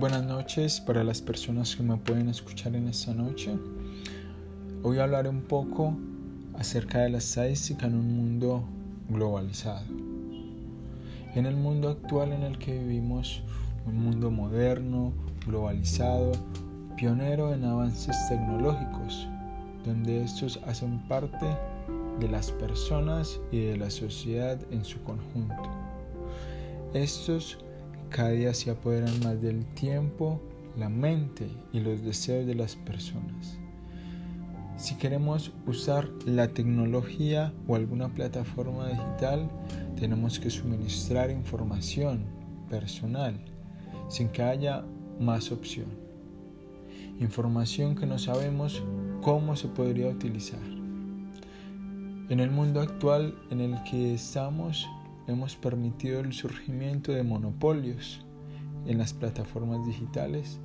buenas noches para las personas que me pueden escuchar en esta noche. Hoy hablaré un poco acerca de la estadística en un mundo globalizado. En el mundo actual en el que vivimos, un mundo moderno, globalizado, pionero en avances tecnológicos, donde estos hacen parte de las personas y de la sociedad en su conjunto. Estos cada día se apoderan más del tiempo, la mente y los deseos de las personas. Si queremos usar la tecnología o alguna plataforma digital, tenemos que suministrar información personal sin que haya más opción. Información que no sabemos cómo se podría utilizar. En el mundo actual en el que estamos, hemos permitido el surgimiento de monopolios en las plataformas digitales,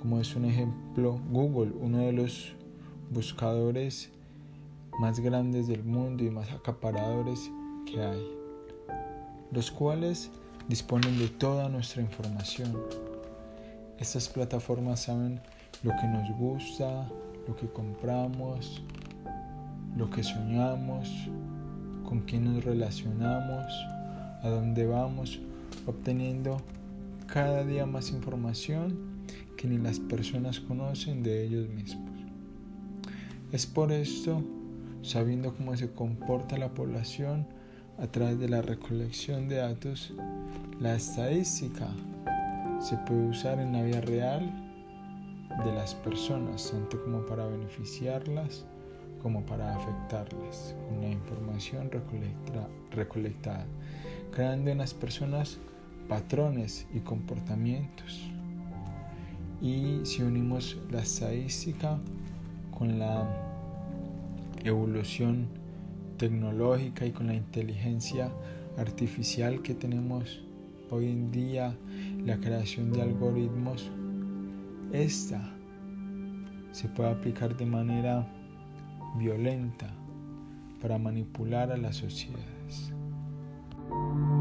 como es un ejemplo Google, uno de los buscadores más grandes del mundo y más acaparadores que hay, los cuales disponen de toda nuestra información. Estas plataformas saben lo que nos gusta, lo que compramos, lo que soñamos, con quién nos relacionamos, a dónde vamos, obteniendo cada día más información que ni las personas conocen de ellos mismos. Es por esto, sabiendo cómo se comporta la población a través de la recolección de datos, la estadística se puede usar en la vida real de las personas, tanto como para beneficiarlas como para afectarlas con la información recolectada, creando en las personas patrones y comportamientos. Y si unimos la estadística con la evolución tecnológica y con la inteligencia artificial que tenemos hoy en día, la creación de algoritmos, esta se puede aplicar de manera violenta para manipular a la sociedad. thank you